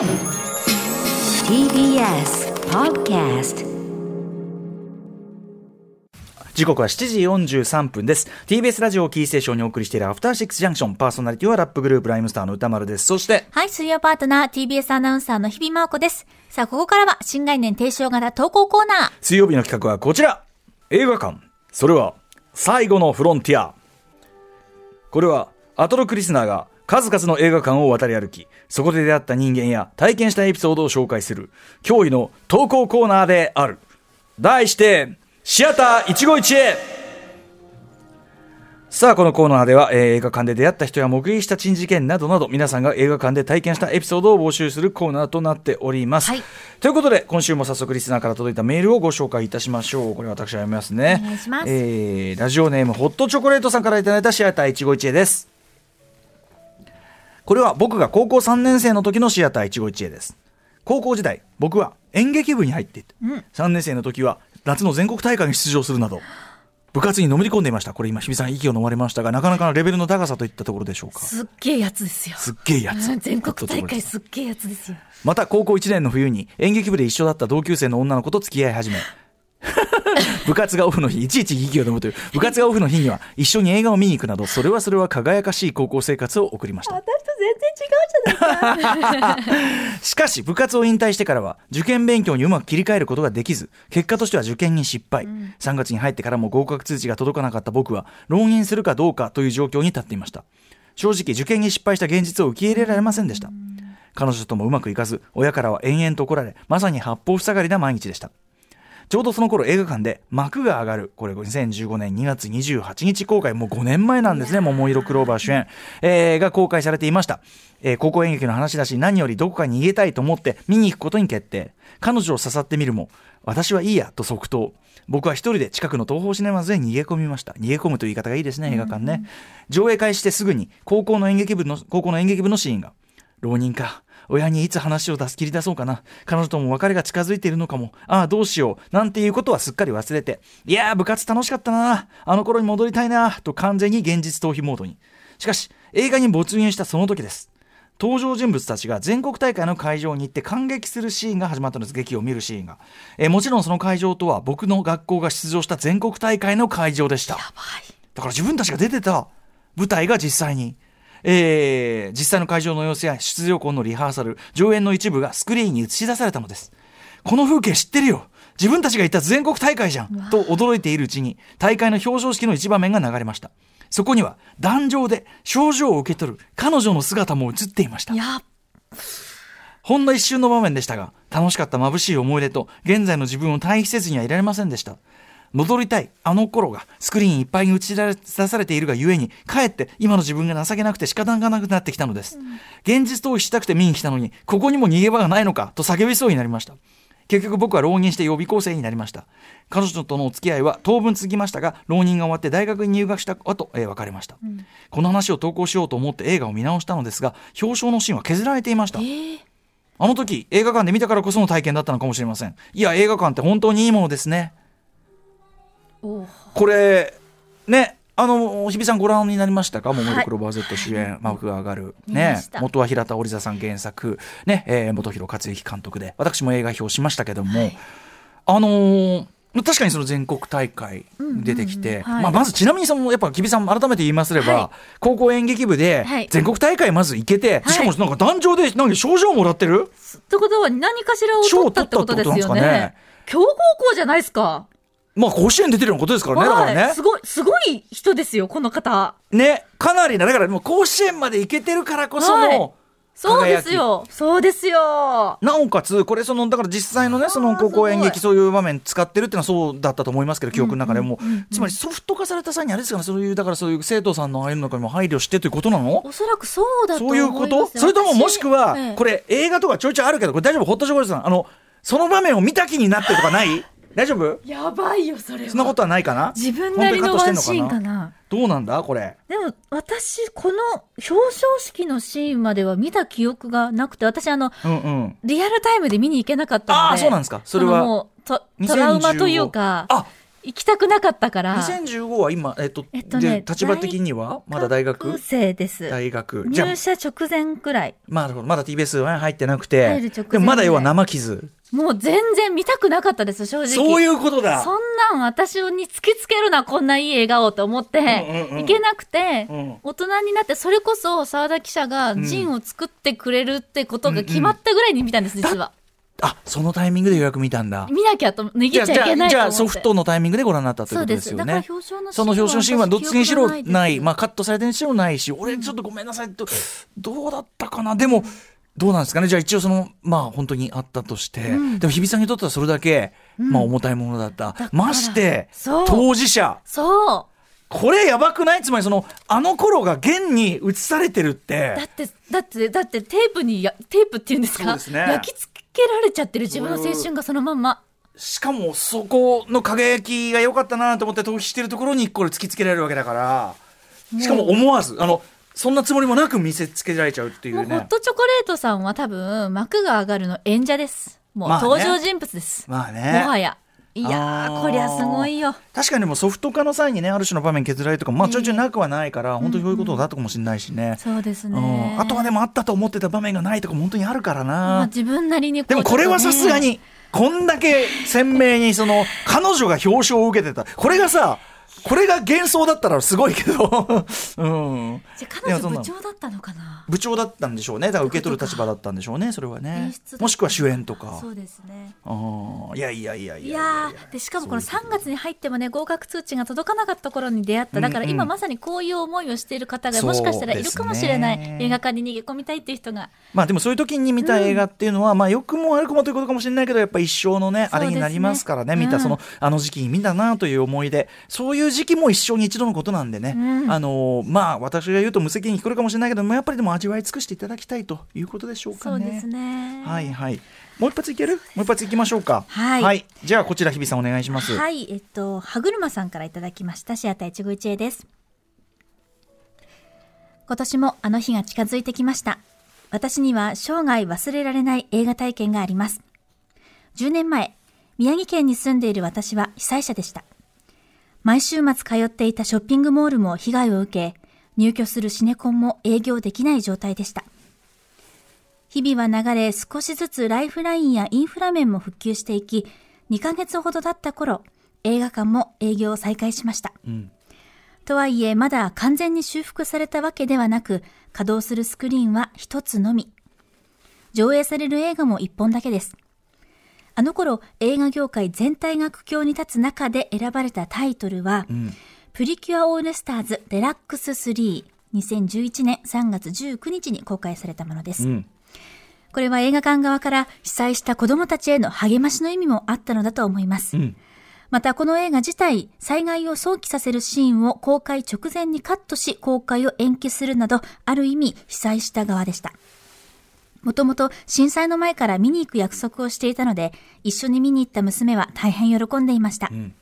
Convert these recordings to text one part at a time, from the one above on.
TBS Podcast 時刻は7時43分です。TBS ラジオをキーステーションにお送りしているアフターシックスジャンクション。パーソナリティはラップグループライムスターの歌丸です。そしてはい、水曜パートナー TBS アナウンサーの日々真央子です。さあ、ここからは新概念提唱型投稿コーナー。水曜日の企画はこちら。映画館。それは最後のフロンティア。これはアトロクリスナーが数々の映画館を渡り歩きそこで出会った人間や体験したエピソードを紹介する驚異の投稿コーナーである題してシアター一期一会さあ、このコーナーでは、えー映画館で出会った人や目撃した珍事件などなど、皆さんが映画館で体験したエピソードを募集するコーナーとなっております。はいということで、今週も早速リスナーから届いたメールをご紹介いたしましょう。これ私は読みますね。お願いしますえーラジオネーム、ホットチョコレートさんからいただいたシアター一期一会です。これは僕が高校3年生の時のシアター一期一会です。高校時代、僕は演劇部に入っていて、3年生の時は夏の全国大会に出場するなど、部活にのめり込んでいました。これ今、日比さん息を飲まれましたが、なかなかのレベルの高さといったところでしょうか。すっげえやつですよ。すっげえやつ。う ん全国大会すっげえやつですよ。また高校1年の冬に演劇部で一緒だった同級生の女の子と付き合い始め 部活がオフの日いちいち息を飲むという部活がオフの日には一緒に映画を見に行くなどそれはそれは輝かしい高校生活を送りました。私と全然違うじゃないか。しかし部活を引退してからは受験勉強にうまく切り替えることができず結果としては受験に失敗、3月に入ってからも合格通知が届かなかった僕は浪人するかどうかという状況に立っていました。正直受験に失敗した現実を受け入れられませんでした。彼女ともうまくいかず親からは延々と怒られまさに八方塞がりな毎日でしたちょうどその頃映画館で幕が上がる、これ2015年2月28日公開、もう5年前なんですね、桃色クローバー主演、えーが公開されていました。えー高校演劇の話だし、何よりどこかに逃げたいと思って見に行くことに決定。彼女を刺さってみるも、私はいいやと即答。僕は一人で近くの東宝シネマズへ逃げ込みました。逃げ込むという言い方がいいですね、映画館ね。上映開始してすぐに高校の演劇部の、高校の演劇部のシーンが。浪人か。親にいつ話を出す切り出そうかな。彼女とも別れが近づいているのかも。ああ、どうしよう。なんていうことはすっかり忘れて。いやー、部活楽しかったな。あの頃に戻りたいな。と完全に現実逃避モードに。しかし、映画に没入したその時です。登場人物たちが全国大会の会場に行って感激するシーンが始まったんです劇を見るシーンが、えーもちろんその会場とは僕の学校が出場した全国大会の会場でしただから自分たちが出てた舞台が実際に、えー実際の会場の様子や出場校のリハーサル上演の一部がスクリーンに映し出されたのです。この風景知ってるよ。自分たちが行った全国大会じゃん。と驚いているうちに大会の表彰式の一場面が流れました。そこには壇上で賞状を受け取る彼女の姿も映っていました。ほんの一瞬の場面でしたが、楽しかった眩しい思い出と、現在の自分を対比せずにはいられませんでした。戻りたい、あの頃が、スクリーンいっぱいに映し出されているがゆえに、かえって今の自分が情けなくて仕方がなくなってきたのです。現実逃避したくて見に来たのに、ここにも逃げ場がないのか、と叫びそうになりました。結局僕は浪人して予備校生になりました。彼女とのお付き合いは当分続きましたが、浪人が終わって大学に入学した後、えー別れました、この話を投稿しようと思って映画を見直したのですが、表彰のシーンは削られていました。あの時映画館で見たからこその体験だったのかもしれません。いや、映画館って本当にいいものですね。これ、ね、あの、日比さんご覧になりましたか？桃はい。色クローバー Z 主演、マークが上がる。ね元は平田織座さん原作、ね、えー元広克行監督で、私も映画表しましたけども、あのー確かにその全国大会出てきて、まあ、まずちなみにそのやっぱ日比さん改めて言いますれば、はい。高校演劇部ではい。全国大会まず行けて、はい。しかもなんか壇上でなんか賞状もらってる？ってことは何かしらを取ったってことですよ賞を取ったってことなんね。強豪校じゃないですか。まあ甲子園出てるようなことですからね、だからはいねす。ごい、すごい人ですよ、この方。ね、かなりな、だからもう甲子園まで行けてるからこその、はいそうですよ。そうですよ。なおかつ、これその、だから実際のね、その高校演劇そういう場面使ってるっていうのはそうだったと思いますけど、記憶の中でも。つまりソフト化された際にあれですかね、そういう、だからそういう生徒さんのああいうの中にも配慮してということなの？おそらくそうだとそう思いますいうこと？それとももしくは、これ、れ映画とかちょいちょいあるけど、これ大丈夫？ホットチョコレートさん。あの、そその場面を見た気になってるとかない？大丈夫？やばいよ、それは。そんなことはないかな？自分なりのワンシーンかな。どうなんだ？これ。でも、私、この表彰式のシーンまでは見た記憶がなくて、私、あの、うんうん。リアルタイムで見に行けなかったので。ああ、そうなんですか。それは。のもうトトラウマというか、あ行きたくなかったから。2015は今、えっと、えっとねで立場的には？まだ大学？生です。大学。入社直前くらい。まあ、まだ TBS は入ってなくて入る直前、でもまだ要は生傷。もう全然見たくなかったです、正直。そういうことだ。そんなん私に突きつけるな、こんないい笑顔と思って、いけなくて、うん大人になって、それこそ沢田記者がジンを作ってくれるってことが決まったぐらいに見たんです、実は。あ、そのタイミングで予約見たんだ。見なきゃと、脱ぎじゃあ、じゃあ、ちゃいけないじゃあ。ソフトのタイミングでご覧になったということですよね。その表彰のシーンはどっちにしろな。ないまあカットされてるにしろないし、俺ちょっとごめんなさいと、どうだったかな？でも、どうなんですかね？じゃあ一応その、まあ本当にあったとして、でも日比さんにとってはそれだけ、まあ重たいものだった。まして、当事者。そう。これやばくない？つまりその、あの頃が現に映されてるってだ。って、だって、だってテープにや、テープっていうんですか？そうですね焼き付けられちゃってる自分の青春がそのまんま。しかもそこの輝きが良かったなと思って逃避してるところにこれ突きつけられるわけだからしかも思わずあのそんなつもりもなく見せつけられちゃうっていうねホットチョコレートさんは多分、幕が上がるの演者です。もう登場人物です。まあねもはや。いやこりゃすごいよ。確かにでもソフト化の際にねある種の場面削られるとかまあちょいちょいなくはないから、本当にそういうことだったかもしれないしね、そうですうね。んあとはでもあったと思ってた場面がないとかも本当にあるからまあな、自分なりにこうでもこれはさすが。にこんだけ鮮明にその彼女が表彰を受けてたこれがさこれが幻想だったらすごいけど、うん、じゃあ彼女部長だったのかな？部長だったんでしょうね。だから受け取る立場だったんでしょうねそれはね。もしくは主演とか。そうですね。あー。いやいやいやいや。いやーでしかもこの3月に入ってもね合格通知が届かなかった頃に出会った。だから今まさにこういう思いをしている方がもしかしたらいるかもしれない、ね映画館に逃げ込みたいっていう人が。まあでもそういう時に見た映画っていうのは、まあ良くも悪くもということかもしれないけどやっぱ一生のねあれになりますからね。見うんたそのあの時期に見たなという思い出そういう時期も一生に一度のことなんでね、うんあのーまあ私が言うと無責任に聞こえるかもしれないけどもやっぱりでも味わい尽くしていただきたいということでしょうかね。そうですねはいはいもう一発いける？もう一発いきましょうかはいじゃあこちら日比さんお願いしますはい、えっと、歯車さんからいただきました、シアター一期一会です。今年もあの日が近づいてきました。私には生涯忘れられない映画体験があります。10年前、宮城県に住んでいる私は被災者でした。毎週末通っていたショッピングモールも被害を受け、入居するシネコンも営業できない状態でした。日々は流れ少しずつライフラインやインフラ面も復旧していき、2ヶ月ほど経った頃、映画館も営業を再開しました。んとはいえ、まだ完全に修復されたわけではなく、稼働するスクリーンは一つのみ。上映される映画も一本だけです。あの頃、映画業界全体が苦境に立つ中で選ばれたタイトルは、んプリキュアオールスターズデラックス3。2011年3月19日に公開されたものです。うんこれは映画館側から被災した子供たちへの励ましの意味もあったのだと思います。うんまたこの映画自体、災害を想起させるシーンを公開直前にカットし公開を延期するなど、ある意味被災した側でした。もともと震災の前から見に行く約束をしていたので、一緒に見に行った娘は大変喜んでいました。ん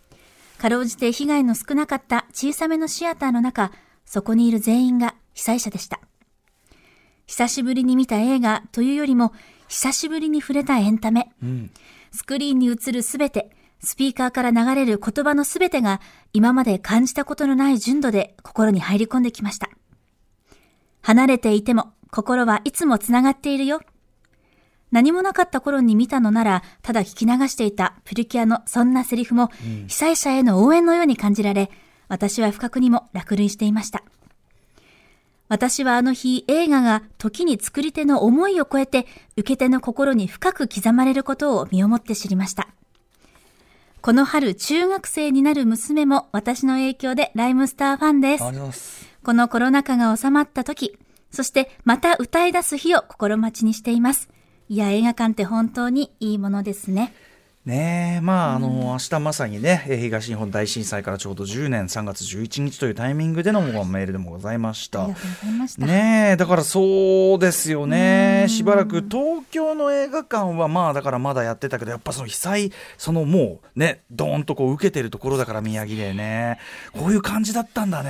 かろうじて被害の少なかった小さめのシアターの中、そこにいる全員が被災者でした。久しぶりに見た映画というよりも、久しぶりに触れたエンタメ。うんスクリーンに映るすべて、スピーカーから流れる言葉のすべてが今まで感じたことのない純度で心に入り込んできました。離れていても心はいつもつながっているよ。何もなかった頃に見たのなら、ただ聞き流していたプリキュアのそんなセリフも、被災者への応援のように感じられ、私は不覚にも落類していました。私はあの日映画が時に作り手の思いを超えて受け手の心に深く刻まれることを身をもって知りました。この春中学生になる娘も私の影響でライムスターファンです。このコロナ禍が収まった時、そしてまた歌い出す日を心待ちにしています。いや、映画館って本当にいいものですね。ねえまああの、明日まさにねえー東日本大震災からちょうど10年3月11日というタイミングでのメールでもございました。ありがとうござい。ねえだからそうですよね。しばらく東京の映画館はまあだからまだやってたけどやっぱその被災そのもうねドーンとこう受けてるところだから宮城でね。こういう感じだったんだね。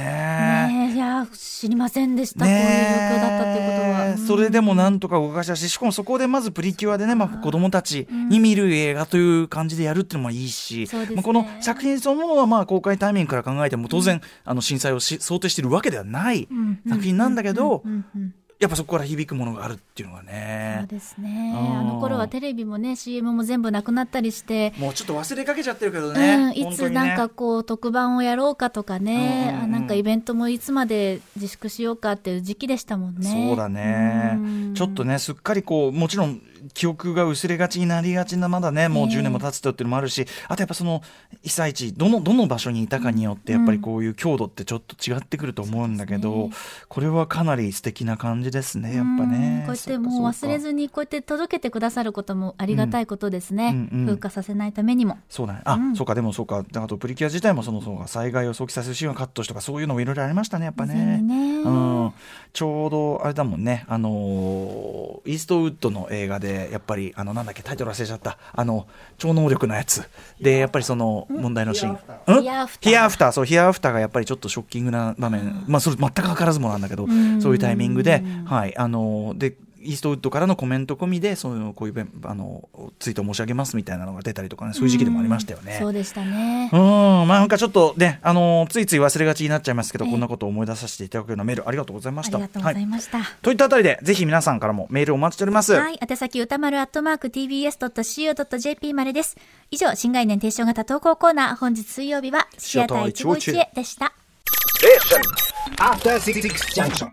ねえ、いや、知りませんでした。こういう状況だったってことは。それでもなんとか動かしたししかもそこでまずプリキュアでね、まあ、子供たちに見る映画といういう感じでやるっていうのもいいし、ねまあ、この作品そのものはまあ公開タイミングから考えても当然、あの震災をし想定しているわけではない作品なんだけど、うんうんやっぱそこから響くものがあるっていうのがそうね。ですね。うんあの頃はテレビもね、CM も全部なくなったりして、もうちょっと忘れかけちゃってるけどうね。ん、いつなんかこう特番をやろうかとかね、うんうんなんかイベントもいつまで自粛しようかっていう時期でしたもんね。そうだねうん。ちょっとね、すっかりこう、もちろん、記憶が薄れがちになりがちな、まだね、もうええ10年も経つとっていうのもあるし、あとやっぱその、被災地、どの、どの場所にいたかによって、やっぱりこういう強度ってちょっと違ってくると思うんだけど、そうでこれはかなり素敵な感じですね、やっぱうんね。こうやってもう忘れずにこうやって届けてくださることもありがたいことですね。うんうんうん風化させないためにも。そうだね。あ、うんそうか、でもそうか。あと、プリキュア自体もその、そうか、災害を想起させるシーンをカットしとか、そういうのもいろいろありましたね、やっぱね。にねうん、ちょうどあれだもんね、あのーイーストウッドの映画で、やっぱり、あの、なんだっけ、タイトル忘れちゃった、あの、超能力のやつ。で、やっぱりその問題のシーン。うん？ヒアアフター。ヒアアフター、そう、ヒアアフターがやっぱりちょっとショッキングな場面、まあ、それ全く図らずもなんだけど、ん。そういうタイミングで、はい、あのーで、イーストウッドからのコメント込みで、そういうこういうあのツイートを申し上げますみたいなのが出たりとかね、そういう時期でもありましたよね。そうでしたね。うん、まあなんかちょっとね、あのついつい忘れがちになっちゃいますけど、ええこんなことを思い出させていただくようなメールありがとうございました。ありがとうございました。はい、といったあたりで、ぜひ皆さんからもメールをお待ちしております。はい。宛先歌丸アットマーク tbs.co.jp までです。以上、新概念提唱型投稿コーナー、本日水曜日は、シアター151へでした。After Six Junction.